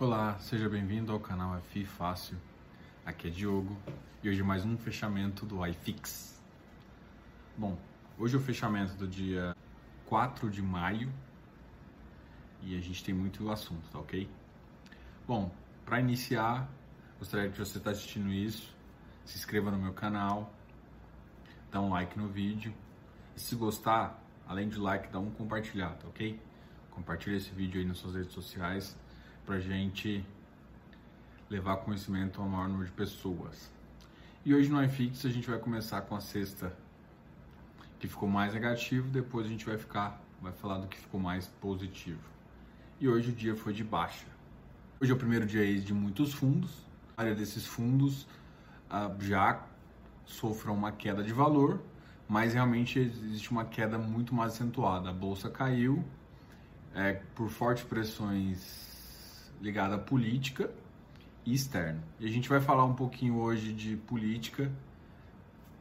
Olá, seja bem-vindo ao canal FI Fácil. Aqui é Diogo e hoje mais um fechamento do iFix. Bom, hoje é o fechamento do dia 4 de maio e a gente tem muito assunto, tá ok? Bom, para iniciar, gostaria que você está assistindo isso, se inscreva no meu canal, dá um like no vídeo e se gostar, além de like, dá um compartilhar, tá ok? Compartilhe esse vídeo aí nas suas redes sociais para gente levar conhecimento ao maior número de pessoas. E hoje no iFix a gente vai começar com a sexta que ficou mais negativo, depois a gente vai ficar vai falar do que ficou mais positivo. E hoje o dia foi de baixa. Hoje é o primeiro dia de muitos fundos. A área desses fundos ah, já sofreu uma queda de valor, mas realmente existe uma queda muito mais acentuada. A bolsa caiu é, por fortes pressões ligada à política e externa. E a gente vai falar um pouquinho hoje de política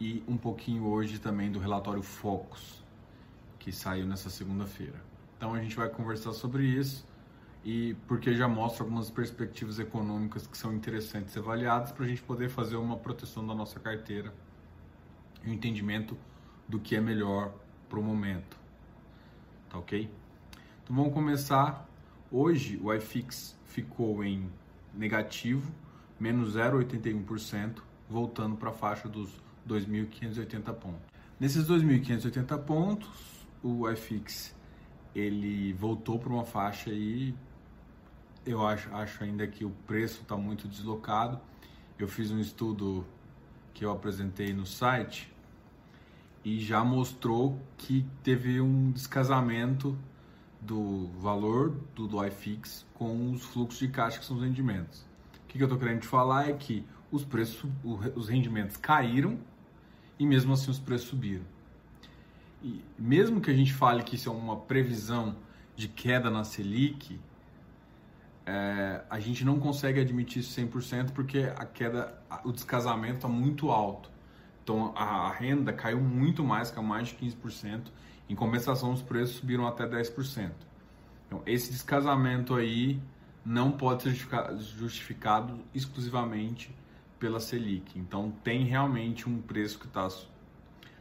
e um pouquinho hoje também do relatório Focus, que saiu nessa segunda-feira. Então a gente vai conversar sobre isso e porque já mostra algumas perspectivas econômicas que são interessantes avaliadas para a gente poder fazer uma proteção da nossa carteira e um entendimento do que é melhor para o momento. Tá ok? Então vamos começar. Hoje o iFix ficou em negativo, menos 0,81%, voltando para a faixa dos 2.580 pontos. Nesses 2.580 pontos, o iFix ele voltou para uma faixa aí, eu acho, acho ainda que o preço está muito deslocado. Eu fiz um estudo que eu apresentei no site e já mostrou que teve um descasamento do valor do, do iFix com os fluxos de caixa que são os rendimentos. O que, eu estou querendo te falar é que os preços, os rendimentos caíram e mesmo assim os preços subiram. E mesmo que a gente fale que isso é uma previsão de queda na Selic, é, a gente não consegue admitir isso 100% porque a queda, o descasamento está muito alto. Então a, a renda caiu muito mais, caiu mais de 15%. Em compensação, os preços subiram até 10%. Então, esse descasamento aí não pode ser justificado exclusivamente pela Selic. Então, tem realmente um preço que está.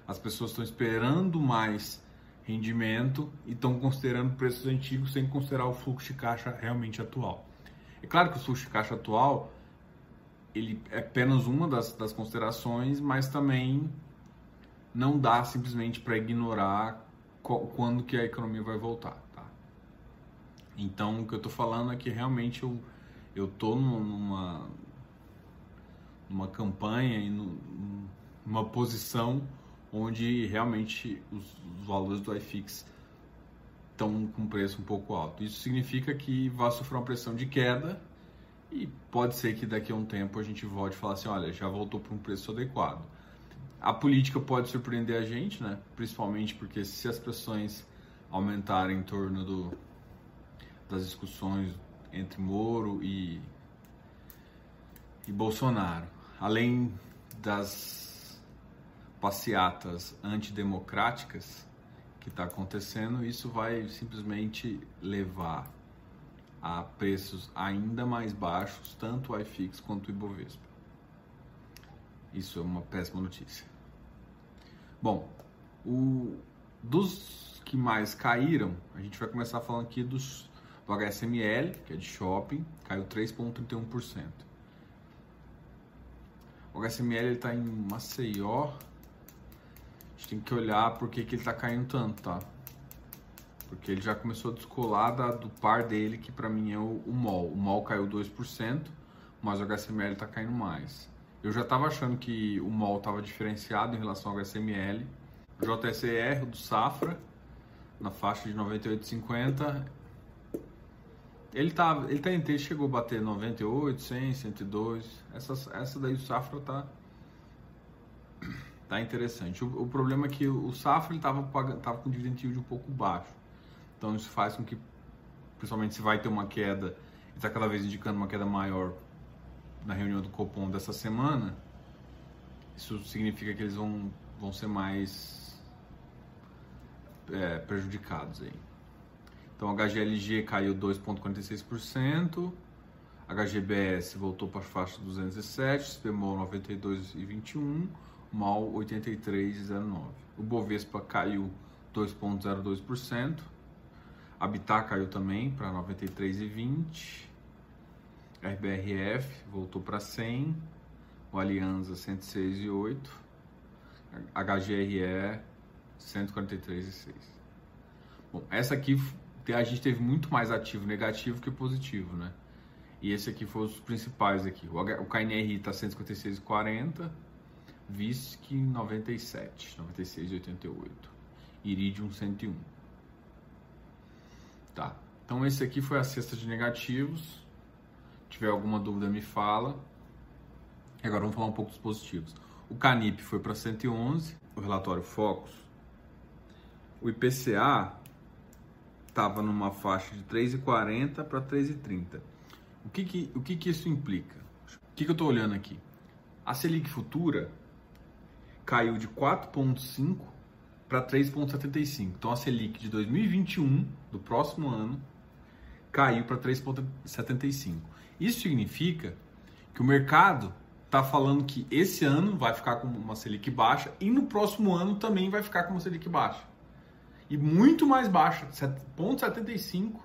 As pessoas estão esperando mais rendimento e estão considerando preços antigos sem considerar o fluxo de caixa realmente atual. É claro que o fluxo de caixa atual ele é apenas uma das, das considerações, mas também não dá simplesmente para ignorar quando que a economia vai voltar, tá? Então, o que eu tô falando é que realmente eu, eu tô numa, numa campanha e numa posição onde realmente os, os valores do iFix estão com preço um pouco alto. Isso significa que vai sofrer uma pressão de queda e pode ser que daqui a um tempo a gente volte e falar assim, olha, já voltou para um preço adequado. A política pode surpreender a gente, né? Principalmente porque se as pressões aumentarem em torno do, das discussões entre Moro e, e Bolsonaro, além das passeatas antidemocráticas que está acontecendo, isso vai simplesmente levar a preços ainda mais baixos, tanto o iFix quanto o Ibovespa. Isso é uma péssima notícia. Bom, o, dos que mais caíram, a gente vai começar falando aqui dos, do HSML, que é de shopping, caiu 3,31%. O HSML está em Maceió. A gente tem que olhar por que, que ele está caindo tanto, tá? Porque ele já começou a descolar da, do par dele, que para mim é o, o MOL. O MOL caiu 2%, mas o HSML está caindo mais. Eu já estava achando que o MOL estava diferenciado em relação ao HSML. O JSR do Safra, na faixa de 98,50. Ele tá, ele tá inteiro, chegou a bater 98, 100, 102. Essa, essa daí o Safra tá tá interessante. O, o problema é que o Safra ele tava, com dividend yield um pouco baixo. Então isso faz com que, principalmente se vai ter uma queda, está cada vez indicando uma queda maior na reunião do Copom dessa semana, isso significa que eles vão, vão ser mais é, prejudicados aí. Então, HGLG caiu 2,46%, HGBS voltou para a faixa 207, SPMOL 92,21, MOL 83,09. O Bovespa caiu 2,02%, Habitat caiu também para 93,20, RBRF voltou para 100, o Alianza 106,8, HGRE 143,6. Bom, essa aqui a gente teve muito mais ativo negativo que positivo, né? E esse aqui foi os principais aqui. O, o KNRI está 156,40, VISC 97, 96,88, Iridium 101. Tá. Então esse aqui foi a cesta de negativos. Tiver alguma dúvida me fala. Agora vamos falar um pouco dos positivos. O Canip foi para 111, o relatório Focus. O IPCA estava numa faixa de 3,40 para 3,30. O que que, o que que isso implica? O que, que eu estou olhando aqui? A Selic futura caiu de 4,5 para 3,75. Então a Selic de 2021, do próximo ano, caiu para 3,75. Isso significa que o mercado está falando que esse ano vai ficar com uma Selic baixa e no próximo ano também vai ficar com uma Selic baixa. E muito mais baixa, 7,75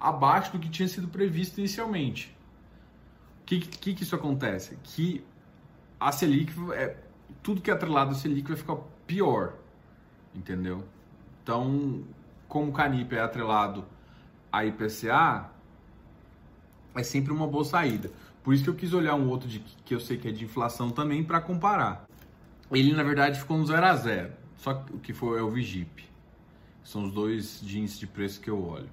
abaixo do que tinha sido previsto inicialmente. O que, que, que isso acontece? Que a Selic, é, tudo que é atrelado à Selic vai ficar pior, entendeu? Então, como o Canip é atrelado à IPCA, é sempre uma boa saída. Por isso que eu quis olhar um outro de, que eu sei que é de inflação também para comparar. Ele na verdade ficou no 0 a 0, só que o que foi é o Vigip. São os dois jeans de preço que eu olho.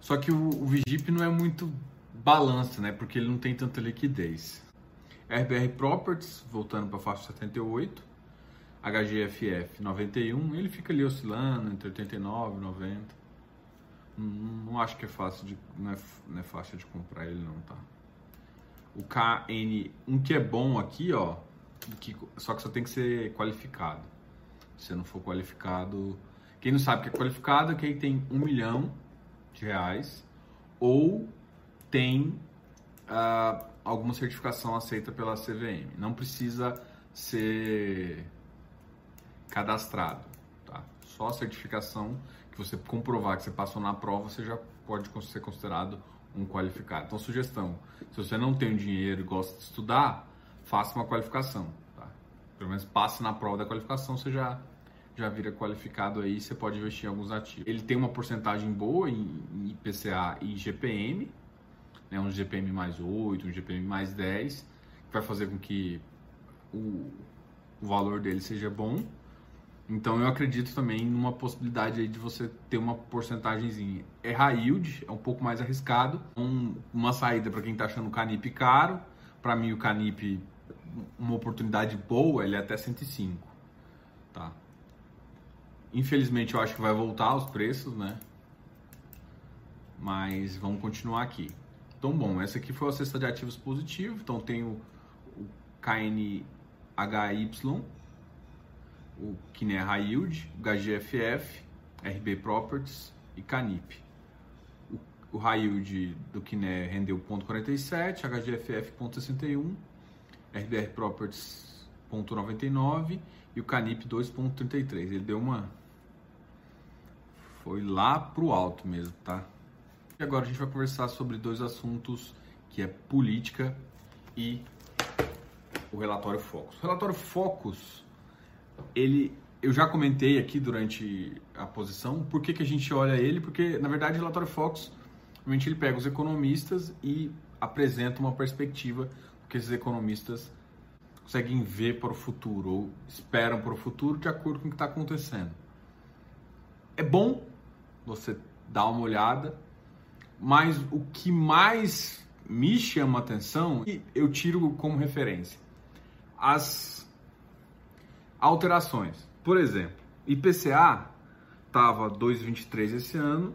Só que o, o Vigip não é muito balança, né? Porque ele não tem tanta liquidez. RBR Properties, voltando para a faixa 78. HGFF 91, ele fica ali oscilando entre 89 e 90. Não, acho que é fácil de não é, não é fácil de comprar ele não, tá? O KN, um que é bom aqui, ó, que, só que só tem que ser qualificado. Se não for qualificado, quem não sabe que é qualificado é quem tem um milhão de reais ou tem uh, alguma certificação aceita pela CVM. Não precisa ser cadastrado, tá? Só a certificação que você comprovar que você passou na prova, você já pode ser considerado um qualificado. Então, sugestão: se você não tem dinheiro e gosta de estudar, faça uma qualificação, tá? Pelo menos passe na prova da qualificação, você já já vira qualificado aí, você pode investir em alguns ativos. Ele tem uma porcentagem boa em IPCA e GPM, né, um GPM mais 8, um GPM mais 10, que vai fazer com que o, o valor dele seja bom. Então eu acredito também numa possibilidade aí de você ter uma porcentagemzinha. É high yield, é um pouco mais arriscado. Um, uma saída para quem está achando o Canip caro. Para mim o Canip, uma oportunidade boa, ele é até 105. Tá? Infelizmente eu acho que vai voltar os preços, né? Mas vamos continuar aqui. Então, bom, essa aqui foi a cesta de ativos positivo. Então tem o, o KNHY, o Kine High Yield, o RB Properties e Canip. O, o High Yield do Kine rendeu 0,47, HGFF 0,61, RBR Properties 0,99 e o Canip 2,33. Ele deu uma foi lá pro alto mesmo, tá? E agora a gente vai conversar sobre dois assuntos que é política e o relatório Focus. O relatório Focus, ele eu já comentei aqui durante a posição, por que, que a gente olha ele? Porque, na verdade, o relatório Focus, realmente ele pega os economistas e apresenta uma perspectiva que esses economistas conseguem ver para o futuro ou esperam para o futuro de acordo com o que está acontecendo. É bom você dá uma olhada. Mas o que mais me chama atenção, eu tiro como referência as alterações. Por exemplo, IPCA estava 2,23 esse ano,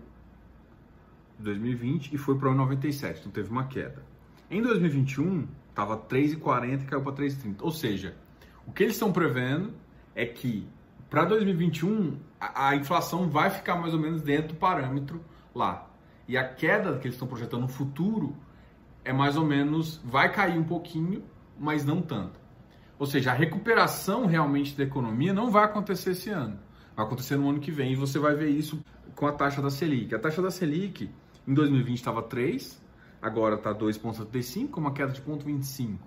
2020, e foi para 1,97, então teve uma queda. Em 2021, estava 3,40 e caiu para 3,30. Ou seja, o que eles estão prevendo é que para 2021 a, a, inflação vai ficar mais ou menos dentro do parâmetro lá. E a queda que eles estão projetando no futuro é mais ou menos, vai cair um pouquinho, mas não tanto. Ou seja, a recuperação realmente da economia não vai acontecer esse ano. Vai acontecer no ano que vem e você vai ver isso com a taxa da Selic. A taxa da Selic em 2020 estava 3, agora está 2,75, uma queda de 0,25.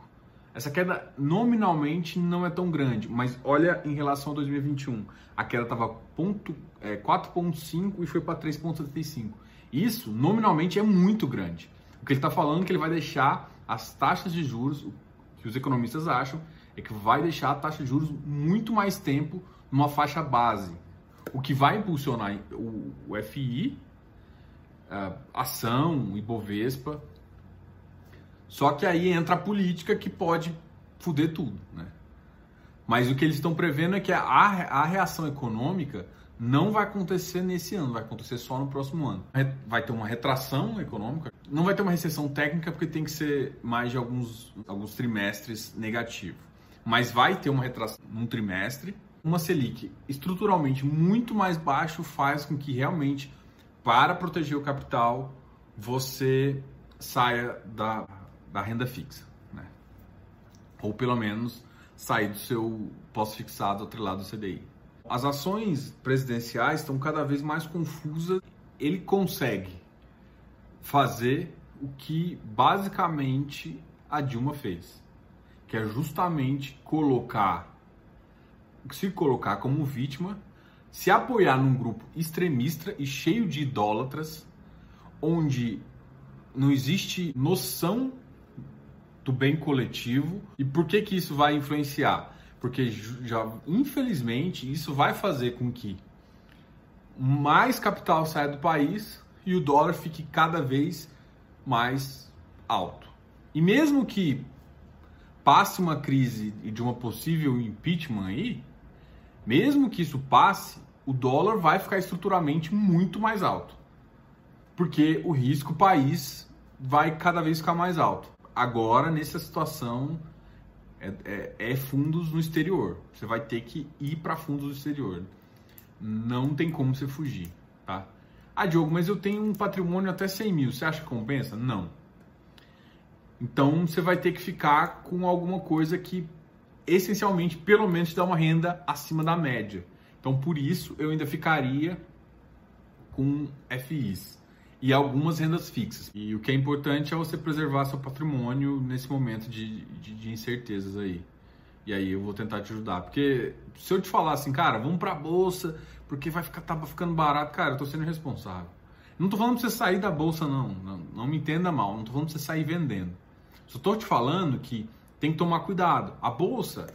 Essa queda nominalmente não é tão grande, mas olha em relação a 2021. A queda estava é, 4,5 e foi para 3,75. Isso nominalmente é muito grande. O que ele está falando é que ele vai deixar as taxas de juros, que os economistas acham, é que vai deixar a taxa de juros muito mais tempo numa faixa base. O que vai impulsionar o, FI, a ação, o Ibovespa, só que aí entra a política que pode fuder tudo, né? Mas o que eles estão prevendo é que a, a reação econômica não vai acontecer nesse ano, vai acontecer só no próximo ano. Vai ter uma retração econômica, não vai ter uma recessão técnica porque tem que ser mais de alguns, alguns trimestres negativo. Mas vai ter uma retração num trimestre. Uma Selic estruturalmente muito mais baixo faz com que realmente, para proteger o capital, você saia da da renda fixa, né? Ou pelo menos sair do seu pós-fixado atrelado ao CDI. As ações presidenciais estão cada vez mais confusas. Ele consegue fazer o que basicamente a Dilma fez, que é justamente colocar, se colocar como vítima, se apoiar num grupo extremista e cheio de idólatras, onde não existe noção do bem coletivo. E por que que isso vai influenciar? Porque já, infelizmente, isso vai fazer com que mais capital saia do país e o dólar fique cada vez mais alto. E mesmo que passe uma crise de uma possível impeachment aí, mesmo que isso passe, o dólar vai ficar estruturalmente muito mais alto. Porque o risco país vai cada vez ficar mais alto agora, nessa situação, é, é, é, fundos no exterior. Você vai ter que ir para fundos no exterior. Não tem como você fugir, tá? Ah, Diogo, mas eu tenho um patrimônio até 100 mil. Você acha que compensa? Não. Então, você vai ter que ficar com alguma coisa que, essencialmente, pelo menos, te dá uma renda acima da média. Então, por isso, eu ainda ficaria com FIs e algumas rendas fixas. E o que é importante é você preservar seu patrimônio nesse momento de, de, de incertezas aí. E aí eu vou tentar te ajudar. Porque se eu te falar assim, cara, vamos pra bolsa, porque vai ficar tá ficando barato, cara, eu tô sendo responsável. Não tô falando pra você sair da bolsa, não. Não, não me entenda mal. Não tô falando pra você sair vendendo. Só tô te falando que tem que tomar cuidado. A bolsa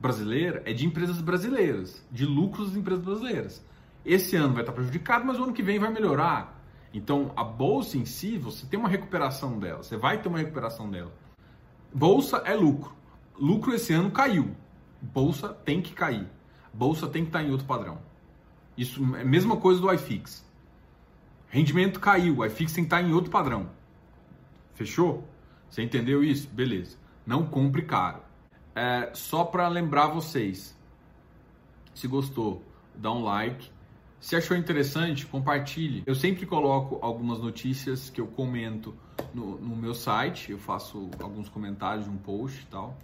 brasileira é de empresas brasileiras, de lucros das empresas brasileiras. Esse ano vai estar prejudicado, mas o ano que vem vai melhorar. Então, a bolsa em si, você tem uma recuperação dela, você vai ter uma recuperação dela. Bolsa é lucro. Lucro esse ano caiu. Bolsa tem que cair. Bolsa tem que estar em outro padrão. Isso é a mesma coisa do iFix. Rendimento caiu, o iFix tem que estar em outro padrão. Fechou? Você entendeu isso? Beleza. Não compre caro. É, só para lembrar vocês, se gostou, dá um like se achou interessante, compartilhe. Eu sempre coloco algumas notícias que eu comento no, no meu site, eu faço alguns comentários um post e tal.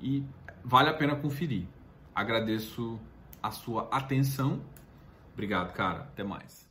E vale a pena conferir. Agradeço a sua atenção. Obrigado, cara. Até mais.